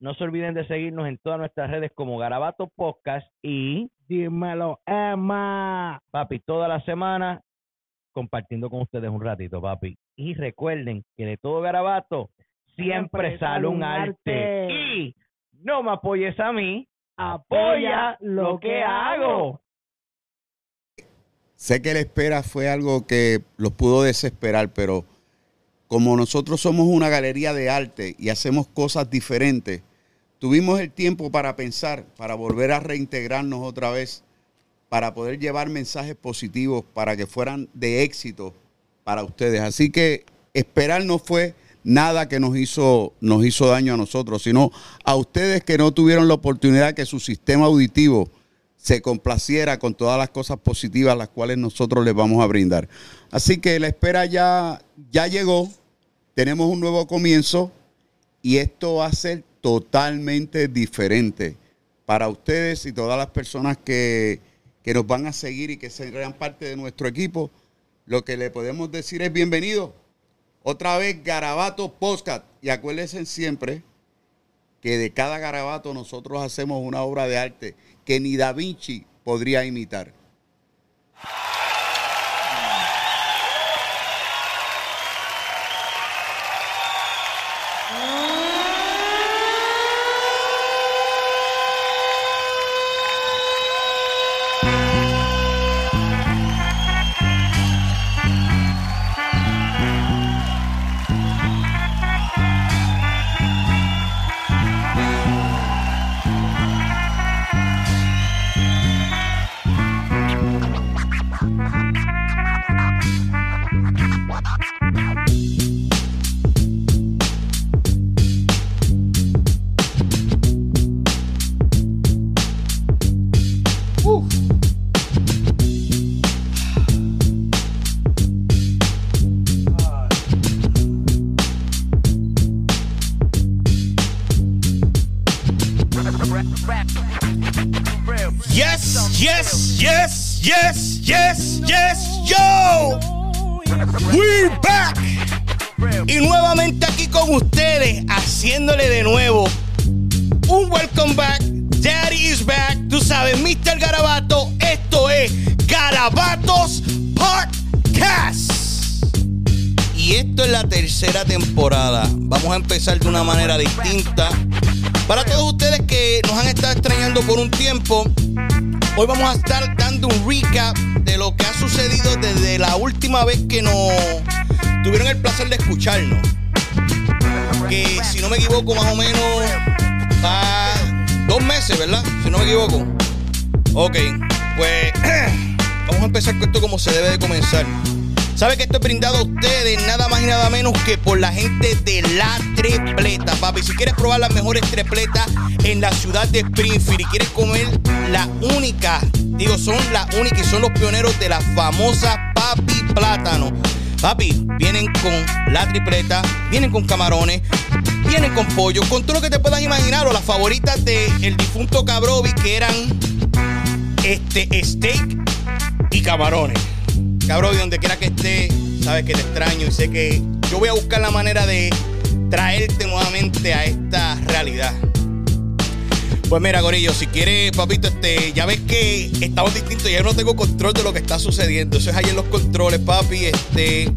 no se olviden de seguirnos en todas nuestras redes como Garabato Podcast y Dímelo, Emma. Papi, toda la semana compartiendo con ustedes un ratito, papi. Y recuerden que de todo Garabato siempre, sale un arte. Y no me apoyes a mí, apoya lo que hago. Sé que la espera fue algo que los pudo desesperar, pero como nosotros somos una galería de arte y hacemos cosas diferentes, tuvimos el tiempo para pensar, para volver a reintegrarnos otra vez, para poder llevar mensajes positivos, para que fueran de éxito para ustedes. Así que esperar no fue nada que nos hizo, nos hizo daño a nosotros, sino a ustedes que no tuvieron la oportunidad que su sistema auditivo se complaciera con todas las cosas positivas las cuales nosotros les vamos a brindar. Así que la espera ya, ya llegó, tenemos un nuevo comienzo y esto va a ser totalmente diferente para ustedes y todas las personas que, que nos van a seguir y que serán parte de nuestro equipo. Lo que le podemos decir es bienvenido. Otra vez Garabato Podcast. Y acuérdense siempre que de cada garabato nosotros hacemos una obra de arte que ni Da Vinci podría imitar. Yes, yes, yes, yes, yes, yes, yo. We back. Y nuevamente aquí con ustedes, haciéndole de nuevo un welcome back. Daddy is back. Tú sabes, Mr. Garabato. Esto es Garabatos Podcast. Y esto es la tercera temporada. Vamos a empezar de una manera distinta. Para todos ustedes que nos han estado extrañando por un tiempo, hoy vamos a estar dando un recap de lo que ha sucedido desde la última vez que nos tuvieron el placer de escucharnos. Que si no me equivoco, más o menos va dos meses, ¿verdad? Si no me equivoco. Ok, pues vamos a empezar con esto como se debe de comenzar. ¿Sabe que esto es brindado a ustedes nada más y nada menos que por la gente de La Trepleta, papi? Si quieres probar las mejores trepletas en la ciudad de Springfield y quieres comer la única, digo, son la única y son los pioneros de la famosa Papi Plátano. Papi, vienen con la tripleta, vienen con camarones, vienen con pollo, con todo lo que te puedas imaginar, o las favoritas de el difunto Cabrovi que eran este steak y camarones. Cabrón, donde quiera que esté, sabes que te extraño y sé que yo voy a buscar la manera de traerte nuevamente a esta realidad. Pues mira, Gorillo, si quieres, papito, este, ya ves que estamos distintos, ya no tengo control de lo que está sucediendo. Eso es ahí en los controles, papi. Este,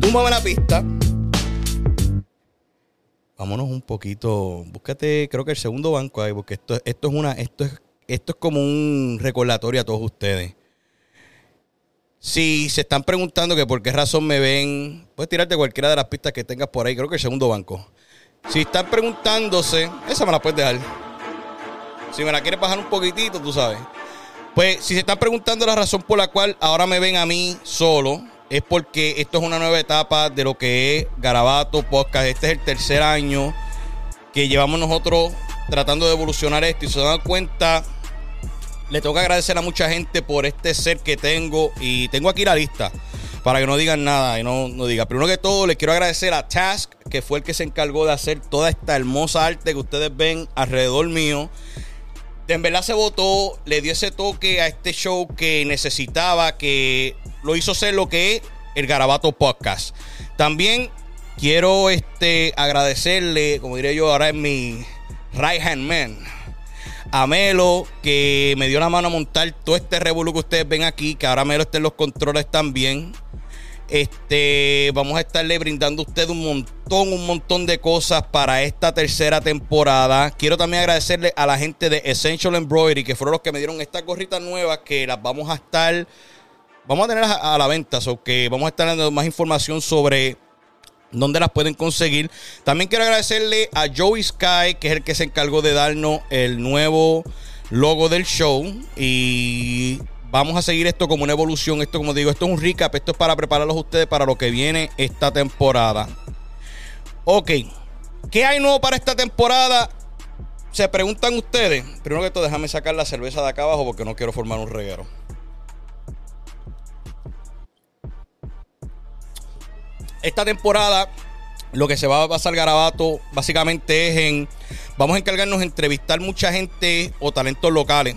túmbame la pista. Vámonos un poquito. Búscate, creo que el segundo banco ahí, porque esto, esto es una, esto es, esto es como un recordatorio a todos ustedes. Si se están preguntando que por qué razón me ven, puedes tirarte cualquiera de las pistas que tengas por ahí. Creo que el segundo banco. Si están preguntándose, esa me la puedes dejar. Si me la quieres bajar un poquitito, tú sabes. Pues si se están preguntando la razón por la cual ahora me ven a mí solo, es porque esto es una nueva etapa de lo que es Garabato Podcast. Este es el tercer año que llevamos nosotros tratando de evolucionar esto y se dan cuenta, le tengo que agradecer a mucha gente por este ser que tengo y tengo aquí la lista para que no digan nada y no, no digan. Primero que todo, les quiero agradecer a Task, que fue el que se encargó de hacer toda esta hermosa arte que ustedes ven alrededor mío. En verdad se votó, le dio ese toque a este show que necesitaba, que lo hizo ser lo que es el Garabato Podcast. También quiero este, agradecerle, como diré yo ahora en mi right hand man, a Melo, que me dio la mano a montar todo este revolú que ustedes ven aquí, que ahora Melo está en los controles también. Este, vamos a estarle brindando a usted un montón, un montón de cosas para esta tercera temporada. Quiero también agradecerle a la gente de Essential Embroidery, que fueron los que me dieron estas gorritas nuevas, que las vamos a estar, vamos a tener a, la venta, o que vamos a estar dando más información sobre dónde las pueden conseguir. También quiero agradecerle a Joey Sky, que es el que se encargó de darnos el nuevo logo del show. Y vamos a seguir esto como una evolución. Esto, como digo, esto es un recap. Esto es para prepararlos a ustedes para lo que viene esta temporada. Ok. ¿Qué hay nuevo para esta temporada? Se preguntan ustedes. Primero que todo, déjame sacar la cerveza de acá abajo porque no quiero formar un reguero. Esta temporada, lo que se va a pasar Garabato, básicamente es en. Vamos a encargarnos de entrevistar mucha gente o talentos locales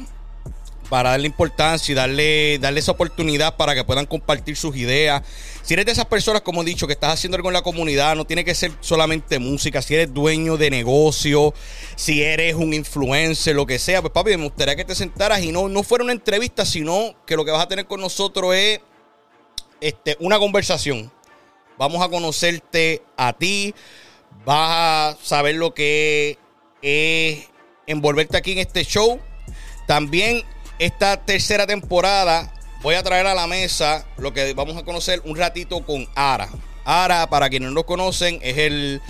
para darle importancia y darle, darle esa oportunidad para que puedan compartir sus ideas. Si eres de esas personas, como he dicho, que estás haciendo algo en la comunidad, no tiene que ser solamente música. Si eres dueño de negocio, si eres un influencer, lo que sea, pues papi, me gustaría que te sentaras y no, no fuera una entrevista, sino que lo que vas a tener con nosotros es este, una conversación. Vamos a conocerte a ti, vas a saber lo que es envolverte aquí en este show. También esta tercera temporada voy a traer a la mesa lo que vamos a conocer un ratito con Ara. Ara, para quienes no lo conocen, es el,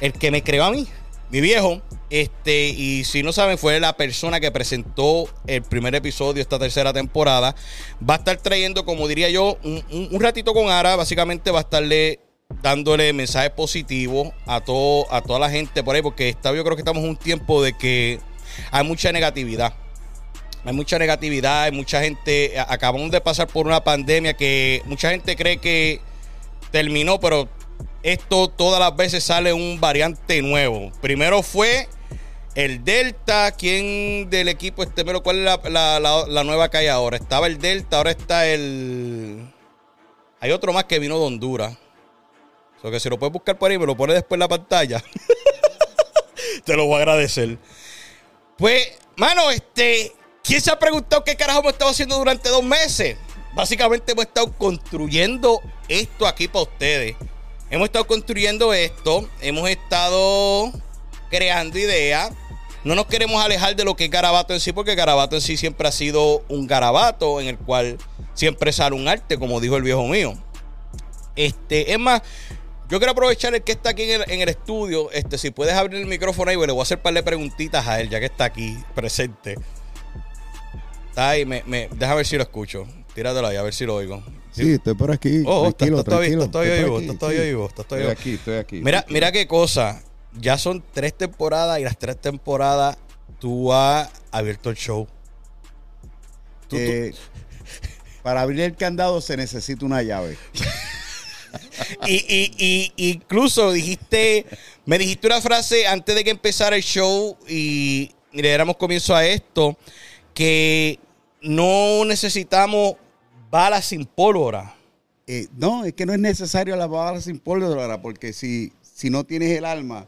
el que me creó a mí, mi viejo. Este, y si no saben, fue la persona que presentó el primer episodio de esta tercera temporada. Va a estar trayendo, como diría yo, un, ratito con Ara. Básicamente va a estarle dándole mensajes positivos a, todo, a toda la gente por ahí, porque está, yo creo que estamos en un tiempo de que hay mucha negatividad. Hay mucha negatividad, hay mucha gente. Acabamos de pasar por una pandemia que mucha gente cree que terminó, pero esto todas las veces sale un variante nuevo. Primero fue el Delta. ¿Quién del equipo este? Pero ¿cuál es la, la- nueva que hay ahora? Estaba el Delta, ahora está el. Hay otro más que vino de Honduras. O sea que si lo puedes buscar por ahí, me lo pones después en la pantalla. Te lo voy a agradecer. Pues, mano, este, ¿quién se ha preguntado qué carajo hemos estado haciendo durante dos meses? Básicamente hemos estado construyendo esto aquí para ustedes. Hemos estado construyendo esto, hemos estado creando ideas. No nos queremos alejar de lo que es garabato en sí, porque garabato en sí siempre ha sido un garabato en el cual siempre sale un arte, como dijo el viejo mío. Este, es más, yo quiero aprovechar el que está aquí en el, en el estudio. Este, si puedes abrir el micrófono ahí, pues le voy a hacer un par de preguntitas a él, ya que está aquí presente. Está ahí, me, me, deja ver si lo escucho. Tíratelo ahí, a ver si lo oigo. Sí, estoy por aquí. Oh, estás todavía- tranquilo. estoy por vivo, sí. vivo, Estoy vivo. aquí, estoy aquí. Mira, mira qué cosa. Ya son tres temporadas y las tres temporadas tú has abierto el show. Tú- tú- Eh, para abrir el candado se necesita una llave. y, y, y incluso dijiste, me dijiste una frase antes de que empezara el show y le diéramos comienzo a esto, que no necesitamos balas sin pólvora. Eh, no, es que no es necesario la bala sin pólvora, porque si, si no tienes el alma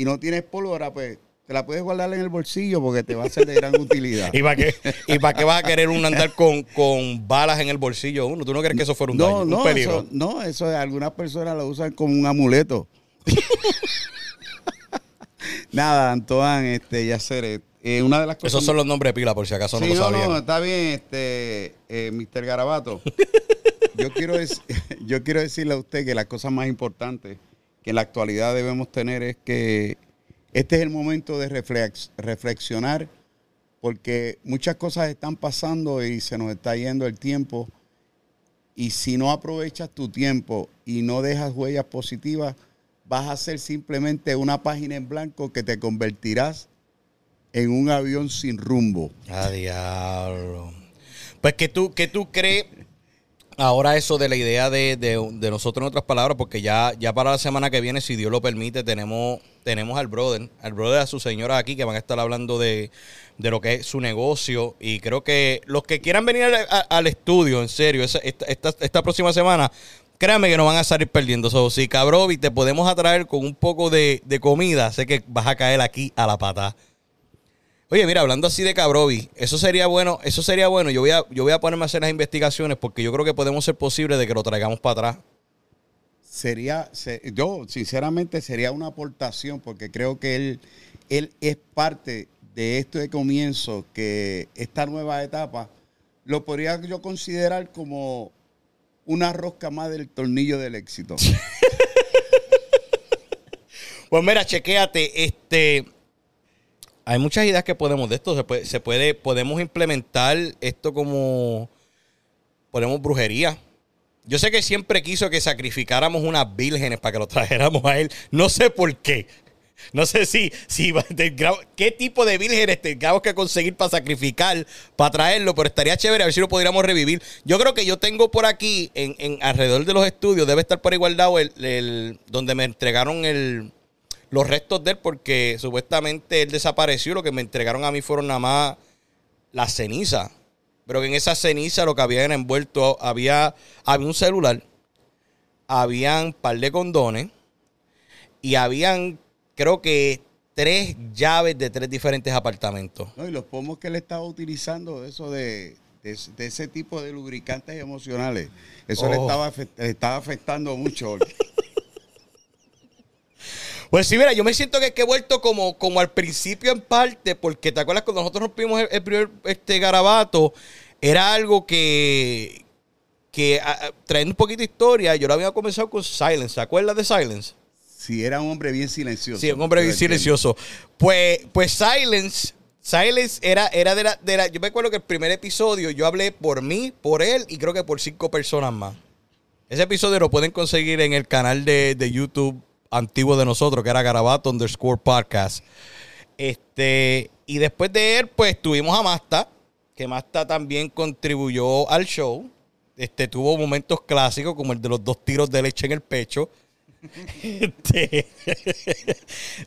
y no tienes pólvora, pues te la puedes guardar en el bolsillo porque te va a ser de gran utilidad. ¿Y para qué, y para qué vas a querer un andar con, con balas en el bolsillo uno? ¿Tú no crees que eso fuera un daño, No, un no, peligro? eso, no, eso algunas personas lo usan como un amuleto. Nada, Antoine, este, Yacer, eh, una de las cosas... Esos son los nombres de pila, por si acaso Sí, no lo sabían. no, está bien, este, eh, Mr. Garabato. yo, quiero yo quiero decirle a usted que las cosas más importantes que en la actualidad debemos tener es que este es el momento de reflex- reflexionar porque muchas cosas están pasando y se nos está yendo el tiempo. Y si no aprovechas tu tiempo y no dejas huellas positivas, vas a ser simplemente una página en blanco que te convertirás en un avión sin rumbo. A diablo. Pues que tú, que tú crees ahora eso de la idea de, de- de nosotros en otras palabras, porque ya, ya para la semana que viene, si Dios lo permite, tenemos, tenemos al brother, al brother a su señora aquí que van a estar hablando de, de lo que es su negocio. Y creo que los que quieran venir al, a- al estudio, en serio, esta, esta, próxima semana, créanme que no van a salir perdiendo. So, si cabrovi te podemos atraer con un poco de, de comida, sé que vas a caer aquí a la pata. Oye, mira, hablando así de Cabrovi, eso sería bueno, eso sería bueno. Yo voy a, yo voy a ponerme a hacer las investigaciones porque yo creo que podemos ser posible de que lo traigamos para atrás. Sería, se- yo sinceramente sería una aportación porque creo que él, él es parte de esto de comienzo, que esta nueva etapa lo podría yo considerar como una rosca más del tornillo del éxito. Pues mira, chequéate, este. Hay muchas ideas que podemos de esto. Se puede, se puede, podemos implementar esto como. Ponemos brujería. Yo sé que siempre quiso que sacrificáramos unas vírgenes para que lo trajéramos a él. No sé por qué. No sé si, si qué tipo de vírgenes tengamos que conseguir para sacrificar, para traerlo, pero estaría chévere a ver si lo pudiéramos revivir. Yo creo que yo tengo por aquí, en, en alrededor de los estudios, debe estar por igualdad el, el- donde me entregaron el, los restos de él, porque supuestamente él desapareció. Lo que me entregaron a mí fueron nada más las cenizas. Pero que en esa ceniza lo que había era envuelto, había, había un celular, habían un par de condones y habían, creo que, tres llaves de tres diferentes apartamentos. ¿no? Y los pomos que él estaba utilizando, eso de, de, ese- de ese tipo de lubricantes emocionales, eso le, Oh. estaba, le estaba afectando mucho. Pues sí, mira, yo me siento que, he vuelto como, como al principio en parte, porque te acuerdas cuando nosotros rompimos el, el primer este, garabato, era algo que, que a- trayendo un poquito de historia, yo lo había comenzado con Silence, ¿te acuerdas de Silence? Si era un hombre bien silencioso. Sí, un hombre bien silencioso. Pues, pues Silence, Silence era, era de, la, de la- Yo me acuerdo que el primer episodio yo hablé por mí, por él y creo que por cinco personas más. Ese episodio lo pueden conseguir en el canal de, de YouTube antiguo de nosotros, que era Garabato underscore podcast. Este, y después de él, pues tuvimos a Masta, que Masta también contribuyó al show. Este, tuvo momentos clásicos como el de los dos tiros de leche en el pecho. Este,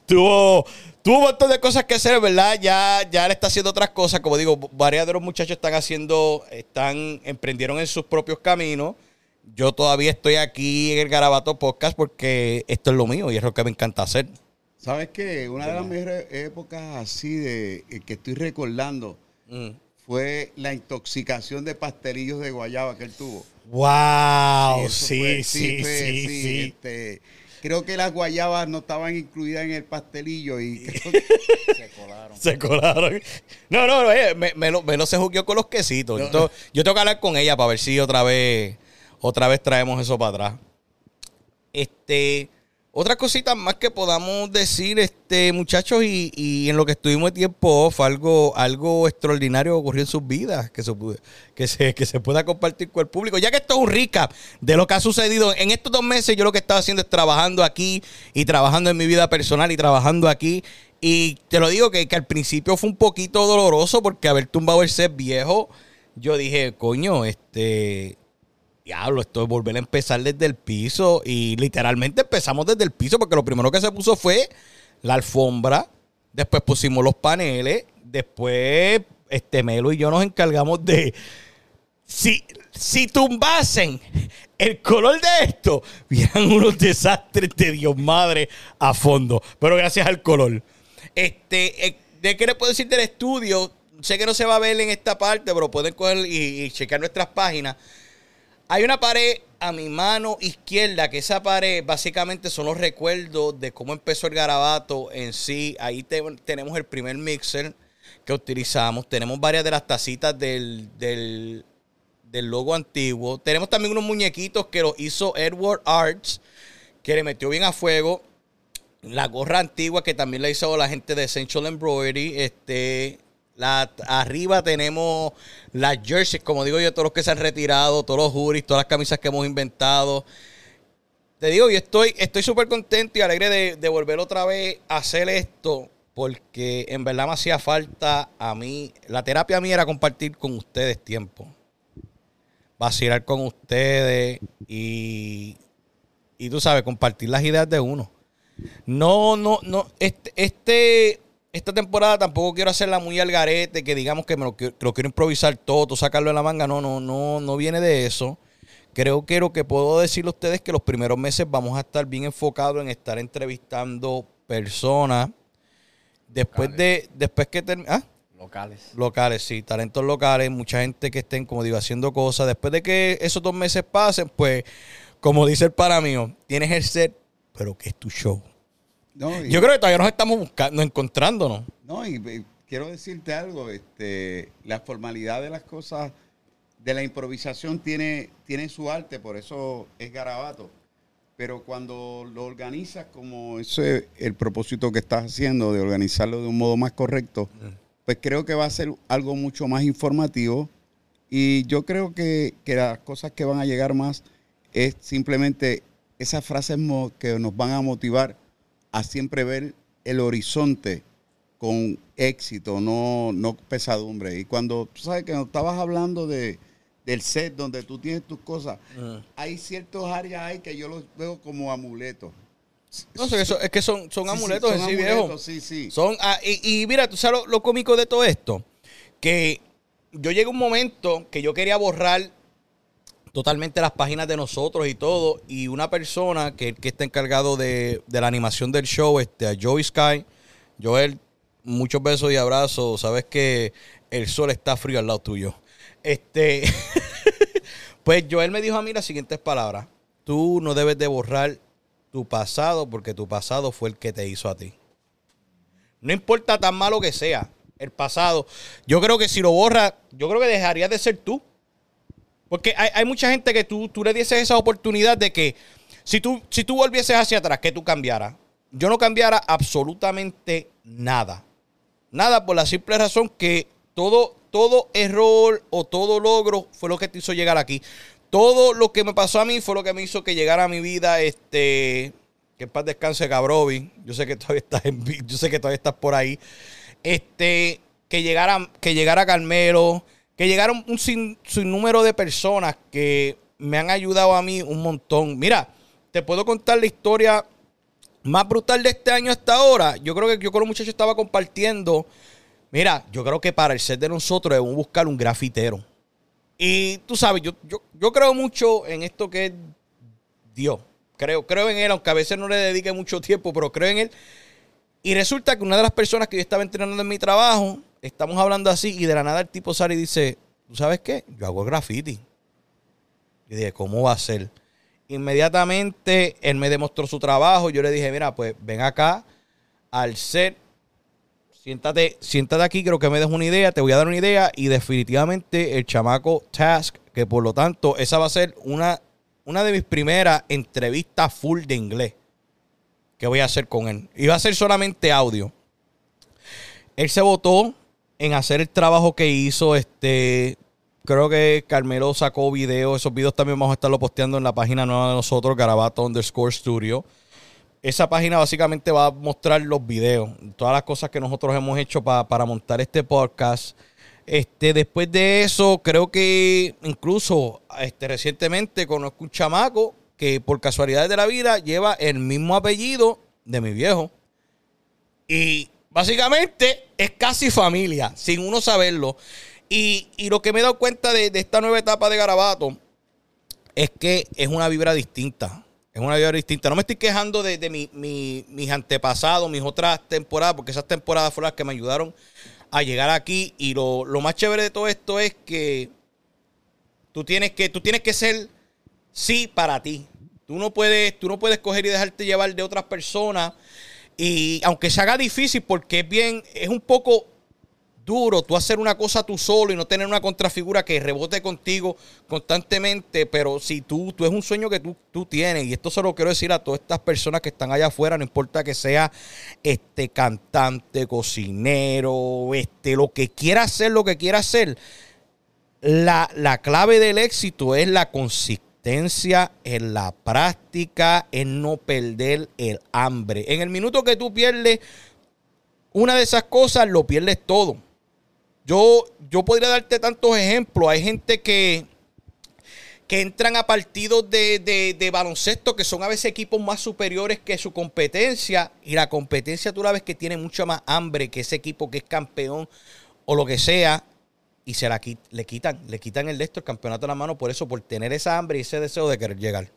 tuvo, tuvo un montón de cosas que hacer, ¿verdad? Ya, ya él está haciendo otras cosas. Como digo, varios de los muchachos están haciendo, están, emprendieron en sus propios caminos. Yo todavía estoy aquí en el Garabato Podcast porque esto es lo mío y es lo que me encanta hacer. ¿Sabes qué? Una de las mejores épocas así de eh, que estoy recordando Mm. fue la intoxicación de pastelillos de guayaba que él tuvo. ¡Wow! Sí, fue- sí, fue- sí, sí. este, creo que las guayabas no estaban incluidas en el pastelillo y creo que Se colaron. No, no, no, me, me lo, me lo se jugueó con los quesitos. Yo, tengo- yo tengo que hablar con ella para ver si otra vez, otra vez traemos eso para atrás. Este, otras cositas más que podamos decir, este, muchachos, y, y en lo que estuvimos de tiempo off, algo, algo extraordinario ocurrió en sus vidas que se, que, se, que se pueda compartir con el público. Ya que esto es un recap de lo que ha sucedido en estos dos meses, yo lo que estaba haciendo es trabajando aquí y trabajando en mi vida personal y trabajando aquí. Y te lo digo que, que al principio fue un poquito doloroso porque haber tumbado el set viejo, yo dije, coño, este, diablo, esto es volver a empezar desde el piso. Y literalmente empezamos desde el piso porque lo primero que se puso fue la alfombra, después pusimos los paneles, después este Melo y yo nos encargamos de... Si, si tumbasen el color de esto, vieran unos desastres de Dios madre a fondo. Pero gracias al color. Este, eh, ¿de qué le puedo decir del estudio? Sé que no se va a ver en esta parte, pero pueden coger y checar nuestras páginas. Hay una pared a mi mano izquierda, que esa pared básicamente son los recuerdos de cómo empezó el garabato en sí. Ahí te- tenemos el primer mixer que utilizamos. Tenemos varias de las tacitas del, del, del logo antiguo. Tenemos también unos muñequitos que los hizo Edward Arts, que le metió bien a fuego. La gorra antigua que también la hizo la gente de Essential Embroidery. Este, la, arriba tenemos las jerseys, como digo yo, todos los que se han retirado, todos los juris, todas las camisas que hemos inventado. Te digo, yo estoy estoy súper contento y alegre de, volver otra vez a hacer esto porque en verdad me hacía falta a mí. La terapia mía era compartir con ustedes tiempo. Vacilar con ustedes y, y tú sabes, compartir las ideas de uno. No, no, no. Este, este, esta temporada tampoco quiero hacerla muy al garete, que digamos que me lo, que lo quiero improvisar todo, sacarlo de la manga. No, no, no, no viene de eso. Creo que lo que puedo decirle a ustedes es que los primeros meses vamos a estar bien enfocados en estar entrevistando personas. Después de, después que termine. ¿ah? Locales. Locales, sí, talentos locales, mucha gente que estén, como digo, haciendo cosas. Después de que esos dos meses pasen, pues, como dice el para mío, tienes el set, pero que es tu show. No, y- Yo creo que todavía nos estamos buscando, encontrándonos. No, y, y quiero decirte algo, este, la formalidad de las cosas, de la improvisación tiene, tiene su arte, por eso es garabato. Pero cuando lo organizas como ese el propósito que estás haciendo, de organizarlo de un modo más correcto, pues creo que va a ser algo mucho más informativo. Y yo creo que, que las cosas que van a llegar más es simplemente esas frases que nos van a motivar a siempre ver el horizonte con éxito, no, no pesadumbre. Y cuando tú sabes que nos estabas hablando de, del set donde tú tienes tus cosas, hay ciertos áreas ahí que yo los veo como amuletos. No sé, eso- es que son, son Sí, sí, amuletos son en sí, amuletos, viejo. Sí, sí. Son, ah, y, y mira, tú sabes lo, lo cómico de todo esto, que yo llegué a un momento que yo quería borrar totalmente las páginas de nosotros y todo, y una persona que, que está encargado de, de la animación del show, este, Joey Sky, Joel, muchos besos y abrazos, sabes que el sol está frío al lado tuyo. Este, pues Joel me dijo a mí las siguientes palabras, tú no debes de borrar tu pasado porque tu pasado fue el que te hizo a ti. No importa tan malo que sea el pasado. Yo creo que si lo borras, yo creo que dejarías de ser tú. Porque hay, mucha gente que tú, tú le dieses esa oportunidad de que si tú, si tú volvieses hacia atrás, que tú cambiaras. Yo no cambiara absolutamente nada. Nada por la simple razón que todo, todo error o todo logro fue lo que te hizo llegar aquí. Todo lo que me pasó a mí fue lo que me hizo que llegara a mi vida, este, que en paz descanse Cabrovi. Yo sé que todavía estás en, yo sé que todavía estás por ahí. Este, que llegara, que llegara Carmelo, que llegaron un sin, sinnúmero de personas que me han ayudado a mí un montón. Mira, te puedo contar la historia más brutal de este año hasta ahora. Yo creo que yo con los muchachos estaba compartiendo. Mira, yo creo que para el set de nosotros debemos buscar un grafitero. Y tú sabes, yo, yo, yo creo mucho en esto que es Dios. Creo, creo en Él, aunque a veces no le dedique mucho tiempo, pero creo en Él. Y resulta que una de las personas que yo estaba entrenando en mi trabajo, estamos hablando así, y de la nada el tipo sale y dice, ¿tú sabes qué? Yo hago graffiti. Y dije, ¿cómo va a ser? Inmediatamente él me demostró su trabajo. Yo le dije, mira, pues ven acá al set. Siéntate, siéntate aquí, creo que me des una idea, te voy a dar una idea. Y definitivamente el chamaco Task, que por lo tanto, esa va a ser una, una de mis primeras entrevistas full de inglés que voy a hacer con él. Va a ser solamente audio. Él se votó en hacer el trabajo que hizo. Este, creo que Carmelo sacó videos. Esos videos también vamos a estarlo posteando en la página nueva de nosotros, Garabato underscore studio. Esa página básicamente va a mostrar los videos, todas las cosas que nosotros hemos hecho pa- para montar este podcast. Este, después de eso, creo que incluso este, recientemente conozco un chamaco que por casualidades de la vida lleva el mismo apellido de mi viejo. Y básicamente es casi familia, sin uno saberlo. Y, y lo que me he dado cuenta de, de esta nueva etapa de Garabato es que es una vibra distinta. Es una vibra distinta. No me estoy quejando de, de mi- mi- mis antepasados, mis otras temporadas, porque esas temporadas fueron las que me ayudaron a llegar aquí. Y lo, lo más chévere de todo esto es que tú tienes que, tú tienes que ser sí para ti. Tú no puedes, tú no puedes coger y dejarte llevar de otras personas. Y aunque se haga difícil, porque es bien, es un poco duro tú hacer una cosa tú solo y no tener una contrafigura que rebote contigo constantemente, pero si tú, tú es un sueño que tú, tú tienes, y esto se lo quiero decir a todas estas personas que están allá afuera, no importa que sea este cantante, cocinero, este, lo que quiera hacer, lo que quiera hacer, la, la clave del éxito es la consistencia en la práctica, en no perder el hambre. En el minuto que tú pierdes una de esas cosas, lo pierdes todo. Yo, yo podría darte tantos ejemplos. Hay gente que, que entran a partidos de, de, de, baloncesto que son a veces equipos más superiores que su competencia. Y la competencia tú la ves que tiene mucha más hambre que ese equipo que es campeón o lo que sea. Y se la le quitan, le quitan el de esto, el campeonato a la mano por eso, por tener esa hambre y ese deseo de querer llegar.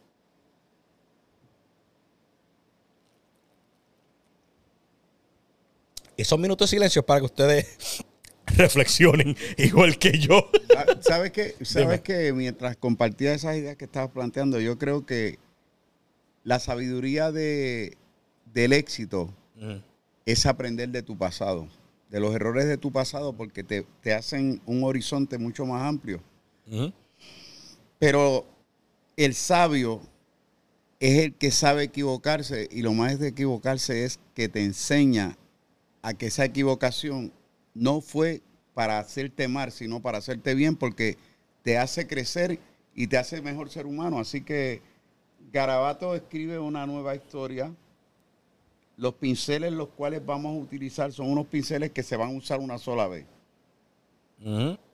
Esos minutos de silencio para que ustedes reflexionen igual que yo. ¿Sabes qué? ¿Sabes que Mientras compartía esas ideas que estabas planteando, yo creo que la sabiduría de, del éxito mm. es aprender de tu pasado, de los errores de tu pasado, porque te, te hacen un horizonte mucho más amplio. Pero el sabio es el que sabe equivocarse y lo más de equivocarse es que te enseña a que esa equivocación no fue para hacerte mal, sino para hacerte bien, porque te hace crecer y te hace mejor ser humano. Así que Garabato escribe una nueva historia. Los pinceles los cuales vamos a utilizar son unos pinceles que se van a usar una sola vez.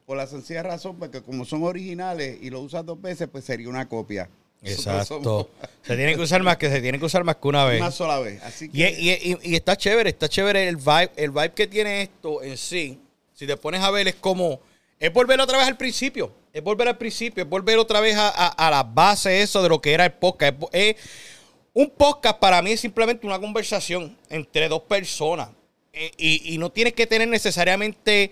Por la sencilla razón, porque como son originales y los usas dos veces, pues sería una copia. Exacto. Se tiene que usar más que se tiene que usar más que una vez. Una sola vez. y, está chévere, está chévere el vibe, el vibe que tiene esto en sí. Si te pones a ver, es como. Es volver otra vez al principio. Es volver al principio. Es volver otra vez a, a, la base eso de lo que era el podcast. Es, un podcast para mí es simplemente una conversación entre dos personas. Eh, y, no tienes que tener necesariamente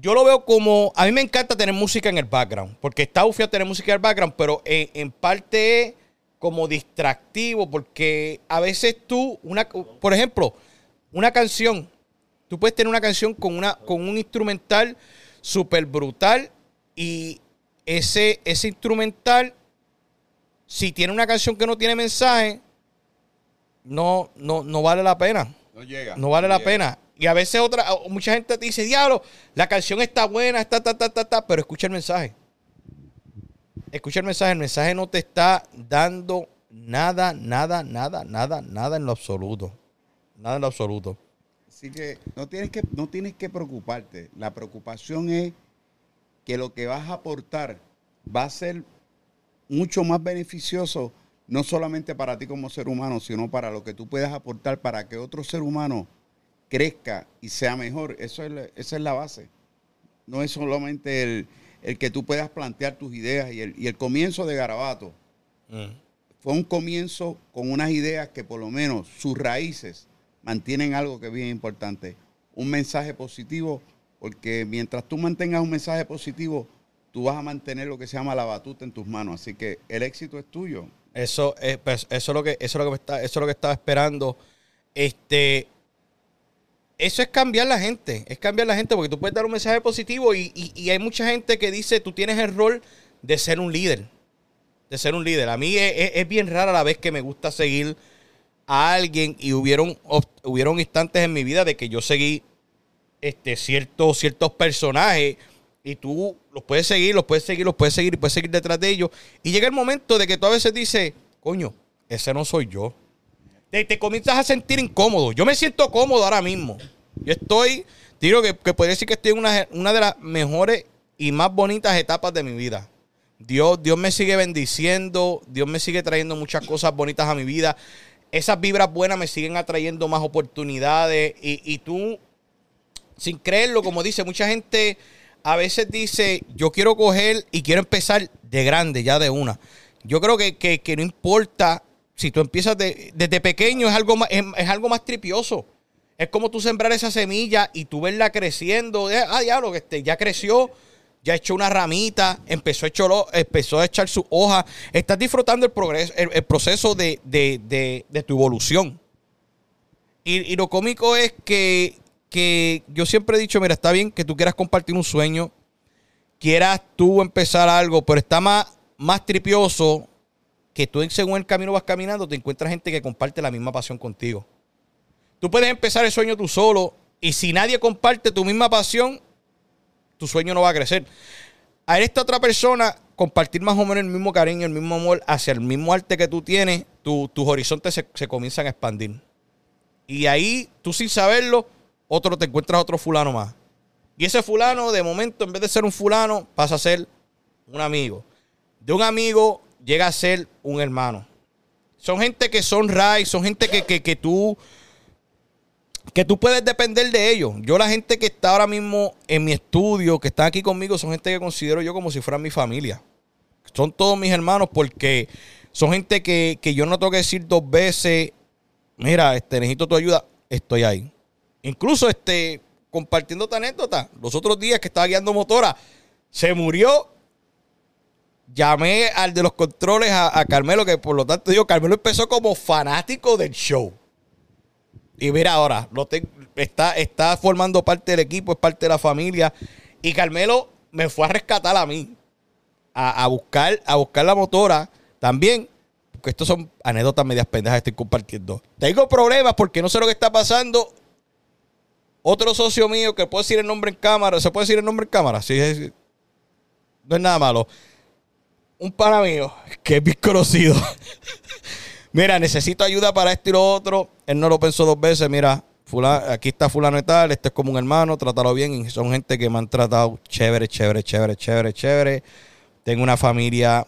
yo lo veo como. A mí me encanta tener música en el background. Porque está ufio tener música en el background, pero en, parte es como distractivo. Porque a veces tú, una, por ejemplo, una canción. Tú puedes tener una canción con, una, con un instrumental súper brutal. Y ese, ese instrumental, si tiene una canción que no tiene mensaje, no, no, no vale la pena. No llega. No vale la pena. Y a veces otra, mucha gente te dice, diablo, la canción está buena, está, ta, ta, ta, ta, pero escucha el mensaje. Escucha el mensaje, el mensaje no te está dando nada, nada, nada, nada, nada en lo absoluto. Nada en lo absoluto. Así que no tienes que, no tienes que preocuparte. La preocupación es que lo que vas a aportar va a ser mucho más beneficioso, no solamente para ti como ser humano, sino para lo que tú puedas aportar para que otro ser humano crezca y sea mejor. Eso es esa es la base. No es solamente el, que tú puedas plantear tus ideas y el, comienzo de Garabato. Mm. Fue un comienzo con unas ideas que por lo menos sus raíces mantienen algo que es bien importante. Un mensaje positivo, porque mientras tú mantengas un mensaje positivo, tú vas a mantener lo que se llama la batuta en tus manos. Así que el éxito es tuyo. Eso es, pues, eso es lo que, eso es lo que está, eso es lo que estaba esperando. Este, eso es cambiar la gente, es cambiar la gente porque tú puedes dar un mensaje positivo y, hay mucha gente que dice, tú tienes el rol de ser un líder, de ser un líder. A mí es, bien rara la vez que me gusta seguir a alguien y hubieron, hubieron instantes en mi vida de que yo seguí este, ciertos, ciertos personajes y tú los puedes seguir, los puedes seguir, los puedes seguir y puedes seguir detrás de ellos. Y llega el momento de que tú a veces dices, coño, ese no soy yo te, comienzas a sentir incómodo. Yo me siento cómodo ahora mismo. Yo estoy, digo que, que podría decir que estoy en una, una de las mejores y más bonitas etapas de mi vida. Dios, Dios me sigue bendiciendo, Dios me sigue trayendo muchas cosas bonitas a mi vida. Esas vibras buenas me siguen atrayendo más oportunidades. Y, y tú, sin creerlo, como dice, mucha gente a veces dice, yo quiero coger y quiero empezar de grande, ya de una. Yo creo que, que, que no importa si tú empiezas desde pequeño, es algo, más, es, algo más tripioso. Es como tú sembrar esa semilla y tú verla creciendo. Ah, diablo, que este, ya creció, ya echó una ramita, empezó a, empezó a echar su hoja. Estás disfrutando el, progreso, el, proceso de, tu evolución. Y, lo cómico es que que yo siempre he dicho, mira, está bien que tú quieras compartir un sueño, quieras tú empezar algo, pero está más, más tripioso que tú según el camino vas caminando, te encuentras gente que comparte la misma pasión contigo. Tú puedes empezar el sueño tú solo y si nadie comparte tu misma pasión, tu sueño no va a crecer. A esta otra persona compartir más o menos el mismo cariño, el mismo amor hacia el mismo arte que tú tienes, tus horizontes se, se comienzan a expandir. Y ahí, tú sin saberlo, otro te encuentras otro fulano más. Y ese fulano, de momento, en vez de ser un fulano, pasa a ser un amigo. De un amigo llega a ser un hermano. Son gente que son ray, son gente que, que, que tú que tú puedes depender de ellos. Yo la gente que está ahora mismo en mi estudio, que están aquí conmigo, son gente que considero yo como si fueran mi familia. Son todos mis hermanos porque son gente que, que yo no tengo que decir dos veces, mira, este, necesito tu ayuda, estoy ahí. Incluso este, compartiendo esta anécdota, los otros días que estaba guiando motora, se murió. Llamé al de los controles a, Carmelo, que por lo tanto digo, Carmelo empezó como fanático del show. Y mira ahora, lo está, está formando parte del equipo, es parte de la familia. Y Carmelo me fue a rescatar a mí, a, buscar, a buscar la motora también. Porque estos son anécdotas medias pendejas que estoy compartiendo. Tengo problemas porque no sé lo que está pasando. Otro socio mío que puede decir el nombre en cámara, ¿se puede decir el nombre en cámara? Sí, no es nada malo. Un pana mío que es bien conocido. Mira, necesito ayuda para esto y lo otro. Él no lo pensó dos veces. Mira, aquí está fulano y tal, este es como un hermano, trátalo bien. Y son gente que me han tratado chévere, chévere, chévere, chévere, chévere. Tengo una familia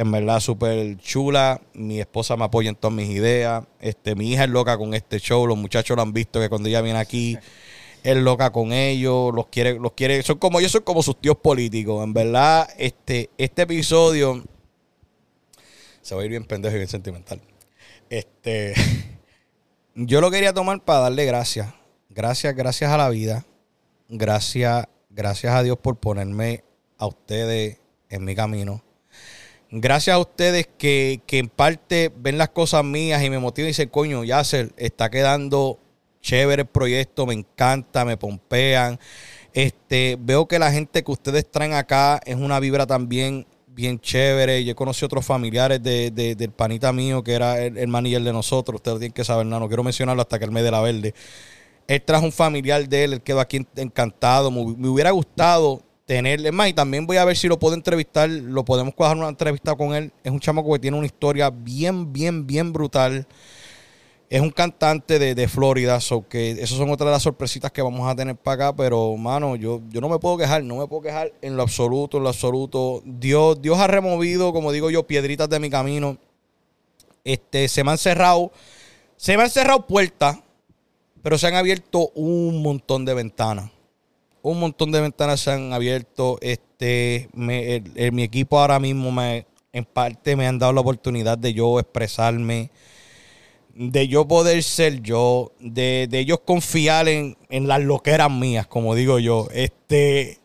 en verdad súper chula. Mi esposa me apoya en todas mis ideas. Este, mi hija es loca con este show. Los muchachos lo han visto que cuando ella viene aquí es loca con ellos. Los quiere, los quiere. Son como yo soy como sus tíos políticos. En verdad, este, este episodio se va a ir bien pendejo y bien sentimental. Este, yo lo quería tomar para darle gracias. Gracias, gracias a la vida. Gracias, gracias a Dios por ponerme a ustedes en mi camino. Gracias a ustedes que, que en parte ven las cosas mías y me motivan y dicen, coño, Yasser, está quedando chévere el proyecto, me encanta, me pompean. Este, veo que la gente que ustedes traen acá es una vibra también bien chévere. Yo conocí otros familiares de, del panita mío, que era el, el de nosotros. Ustedes tienen que saber, no, quiero mencionarlo hasta que él me dé la verde. Él trajo un familiar de él, él quedó aquí encantado. Me, hubiera gustado tenerle más y también voy a ver si lo puedo entrevistar. Lo podemos cuadrar una entrevista con él. Es un chamo que tiene una historia bien, bien, bien brutal. Es un cantante de, Florida, so que esas son otras de las sorpresitas que vamos a tener para acá, pero mano, yo, yo no me puedo quejar, no me puedo quejar en lo absoluto, en lo absoluto. Dios, Dios ha removido, como digo yo, piedritas de mi camino. Este, se me han cerrado, se me han cerrado puertas, pero se han abierto un montón de ventanas. Un montón de ventanas se han abierto. Este, mi equipo ahora mismo me, en parte me han dado la oportunidad de yo expresarme de yo poder ser yo, de, ellos confiar en, en, las loqueras mías, como digo yo. Este,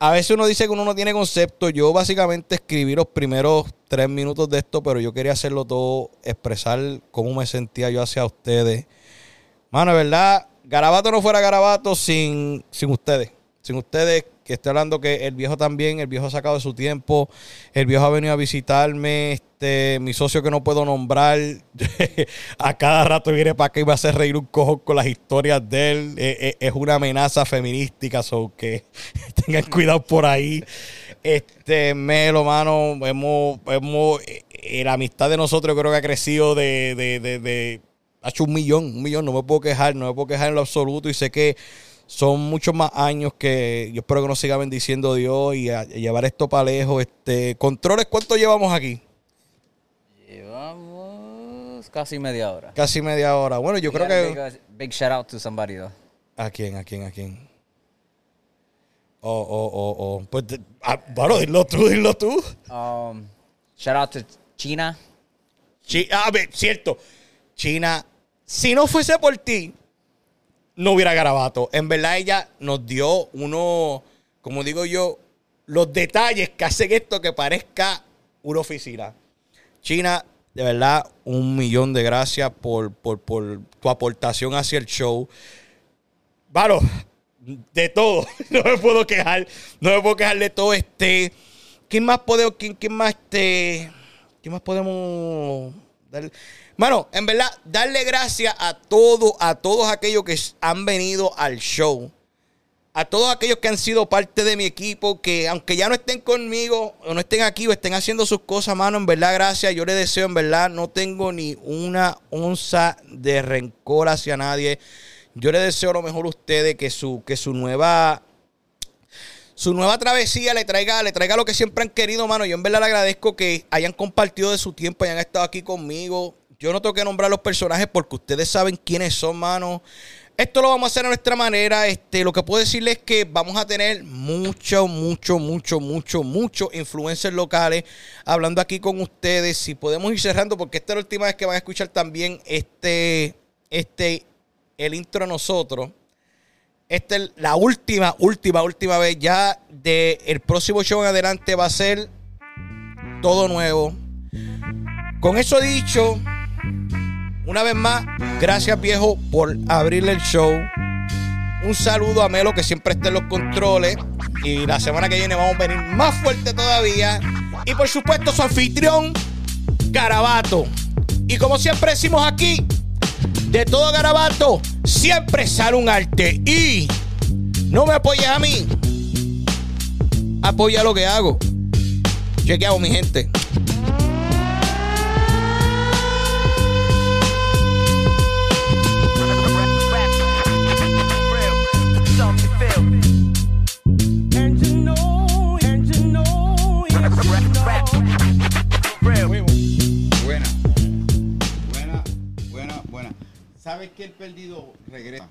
a veces uno dice que uno no tiene concepto. Yo básicamente escribí los primeros tres minutos de esto, pero yo quería hacerlo todo, expresar cómo me sentía yo hacia ustedes. Mano, verdad, Garabato no fuera Garabato sin, sin ustedes. Sin ustedes, que estoy hablando que el viejo también, el viejo ha sacado de su tiempo, el viejo ha venido a visitarme, este, mi socio que no puedo nombrar, a cada rato viene para acá y va a hacer reír un cojo con las historias de él, e, e, es una amenaza feminística, so que tengan cuidado por ahí. Este, Melo, mano, hemos, hemos, eh, la amistad de nosotros creo que ha crecido de, de, de, ha hecho un millón, un millón, no me puedo quejar, no me puedo quejar en lo absoluto y sé que son muchos más años que yo espero que nos siga bendiciendo Dios y a, llevar esto para lejos. Este, controles, ¿cuánto llevamos aquí? Llevamos casi media hora. Casi media hora. Bueno, yo creo que. Big, shout out to somebody though. ¿A quién? ¿A quién? ¿A quién? Oh, oh, oh, oh. Pues, ah, bueno, dilo tú, dilo tú. Um, shout out to China. ah, cierto. China, si no fuese por ti, no hubiera garabato. En verdad ella nos dio uno, como digo yo, los detalles que hacen esto que parezca una oficina. China, de verdad, un millón de gracias por, por, tu aportación hacia el show. Varo, de todo. No me puedo quejar. No me puedo quejar de todo. Este. ¿Quién más podemos, quién, quién más este. ¿Quién más podemos Mano, en verdad, darle gracias a todos, a todos aquellos que han venido al show. A todos aquellos que han sido parte de mi equipo, que aunque ya no estén conmigo, o no estén aquí, o estén haciendo sus cosas, mano, en verdad, gracias. Yo les deseo, en verdad, no tengo ni una onza de rencor hacia nadie. Yo les deseo lo mejor a ustedes, que su, que su nueva su nueva travesía le traiga, le traiga lo que siempre han querido, mano. Yo en verdad le agradezco que hayan compartido de su tiempo, hayan estado aquí conmigo. Yo no tengo que nombrar los personajes porque ustedes saben quiénes son, mano. Esto lo vamos a hacer a nuestra manera. Este, lo que puedo decirles es que vamos a tener mucho, mucho, mucho, mucho, mucho influencers locales hablando aquí con ustedes. Si podemos ir cerrando, porque esta es la última vez que van a escuchar también este, este, el intro a nosotros. Esta es la última, última, última vez. Ya del el próximo show en adelante va a ser todo nuevo. Con eso dicho, una vez más, gracias viejo por abrirle el show. Un saludo a Melo que siempre está en los controles. Y la semana que viene vamos a venir más fuerte todavía. Y por supuesto su anfitrión, Garabato. Y como siempre decimos aquí, de todo Garabato, siempre sale un arte. Y no me apoyes a mí. Apoya lo que hago. Chequeado, mi gente. ¿Sabes que el perdido regresa?